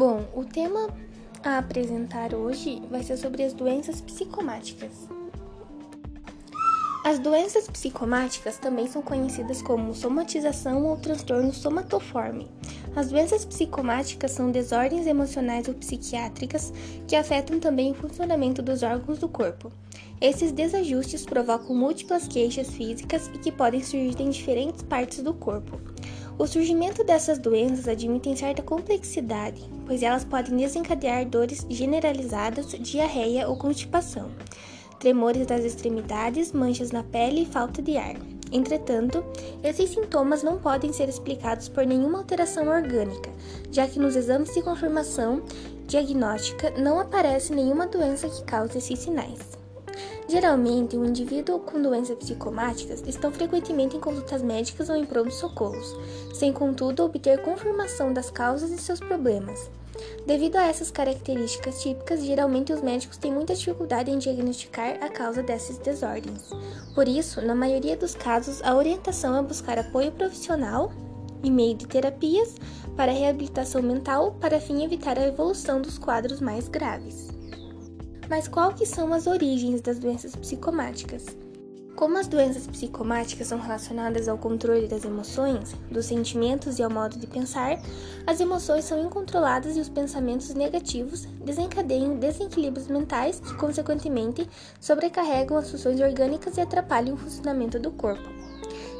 Bom, o tema a apresentar hoje vai ser sobre as doenças psicomáticas. As doenças psicomáticas também são conhecidas como somatização ou transtorno somatoforme. As doenças psicomáticas são desordens emocionais ou psiquiátricas que afetam também o funcionamento dos órgãos do corpo. Esses desajustes provocam múltiplas queixas físicas e que podem surgir em diferentes partes do corpo. O surgimento dessas doenças admitem certa complexidade, pois elas podem desencadear dores generalizadas, diarreia ou constipação tremores das extremidades, manchas na pele e falta de ar. Entretanto, esses sintomas não podem ser explicados por nenhuma alteração orgânica, já que nos exames de confirmação diagnóstica não aparece nenhuma doença que cause esses sinais. Geralmente, o indivíduo com doenças psicomáticas estão frequentemente em consultas médicas ou em pronto-socorros, sem contudo obter confirmação das causas de seus problemas. Devido a essas características típicas, geralmente os médicos têm muita dificuldade em diagnosticar a causa dessas desordens. Por isso, na maioria dos casos, a orientação é buscar apoio profissional e meio de terapias para reabilitação mental para fim evitar a evolução dos quadros mais graves. Mas qual que são as origens das doenças psicomáticas? Como as doenças psicomáticas são relacionadas ao controle das emoções, dos sentimentos e ao modo de pensar, as emoções são incontroladas e os pensamentos negativos desencadeiam desequilíbrios mentais que, consequentemente, sobrecarregam as funções orgânicas e atrapalham o funcionamento do corpo.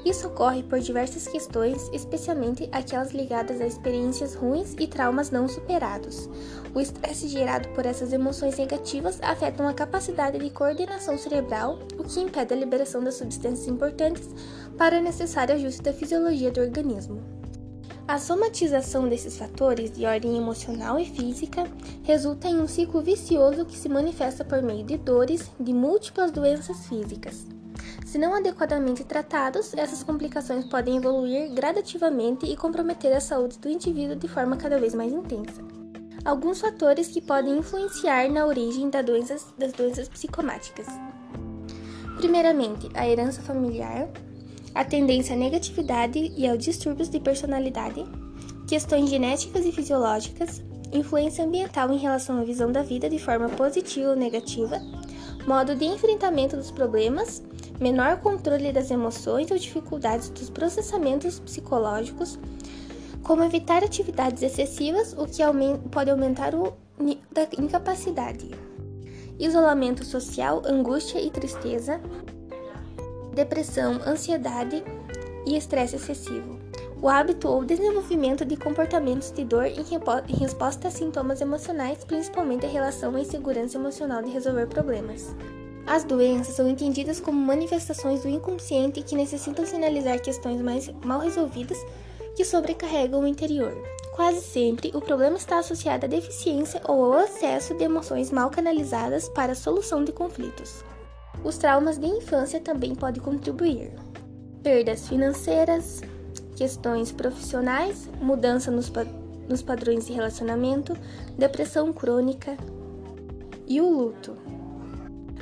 Isso ocorre por diversas questões, especialmente aquelas ligadas a experiências ruins e traumas não superados. O estresse gerado por essas emoções negativas afeta a capacidade de coordenação cerebral, o que impede a liberação das substâncias importantes para o necessário ajuste da fisiologia do organismo. A somatização desses fatores de ordem emocional e física resulta em um ciclo vicioso que se manifesta por meio de dores de múltiplas doenças físicas. Se não adequadamente tratados, essas complicações podem evoluir gradativamente e comprometer a saúde do indivíduo de forma cada vez mais intensa. Alguns fatores que podem influenciar na origem das doenças, das doenças psicomáticas. Primeiramente, a herança familiar, a tendência à negatividade e aos distúrbios de personalidade, questões genéticas e fisiológicas, influência ambiental em relação à visão da vida de forma positiva ou negativa, modo de enfrentamento dos problemas menor controle das emoções ou dificuldades dos processamentos psicológicos, como evitar atividades excessivas, o que pode aumentar o da incapacidade. Isolamento social, angústia e tristeza, depressão, ansiedade e estresse excessivo. O hábito ou desenvolvimento de comportamentos de dor em resposta a sintomas emocionais, principalmente a relação à insegurança emocional de resolver problemas. As doenças são entendidas como manifestações do inconsciente que necessitam sinalizar questões mais mal resolvidas que sobrecarregam o interior. Quase sempre, o problema está associado à deficiência ou ao excesso de emoções mal canalizadas para a solução de conflitos. Os traumas de infância também podem contribuir. Perdas financeiras, questões profissionais, mudança nos, pa nos padrões de relacionamento, depressão crônica e o luto.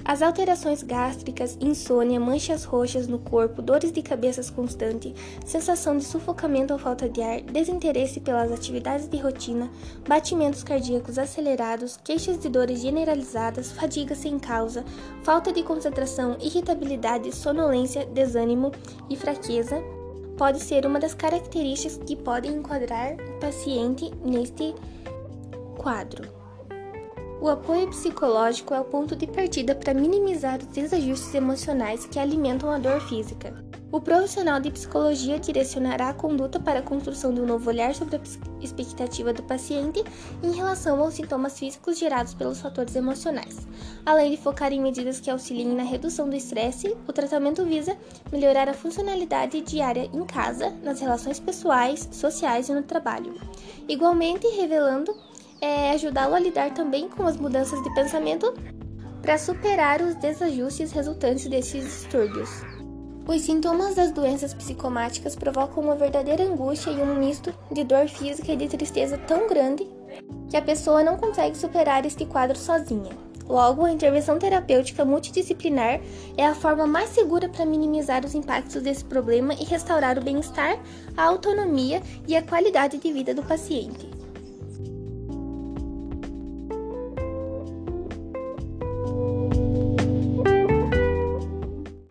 As alterações gástricas, insônia, manchas roxas no corpo, dores de cabeça constante, sensação de sufocamento ou falta de ar, desinteresse pelas atividades de rotina, batimentos cardíacos acelerados, queixas de dores generalizadas, fadiga sem causa, falta de concentração, irritabilidade, sonolência, desânimo e fraqueza pode ser uma das características que podem enquadrar o paciente neste quadro. O apoio psicológico é o ponto de partida para minimizar os desajustes emocionais que alimentam a dor física. O profissional de psicologia direcionará a conduta para a construção de um novo olhar sobre a expectativa do paciente em relação aos sintomas físicos gerados pelos fatores emocionais. Além de focar em medidas que auxiliem na redução do estresse, o tratamento visa melhorar a funcionalidade diária em casa, nas relações pessoais, sociais e no trabalho. Igualmente, revelando é ajudá-lo a lidar também com as mudanças de pensamento para superar os desajustes resultantes desses distúrbios. Os sintomas das doenças psicomáticas provocam uma verdadeira angústia e um misto de dor física e de tristeza tão grande que a pessoa não consegue superar este quadro sozinha. Logo, a intervenção terapêutica multidisciplinar é a forma mais segura para minimizar os impactos desse problema e restaurar o bem-estar, a autonomia e a qualidade de vida do paciente.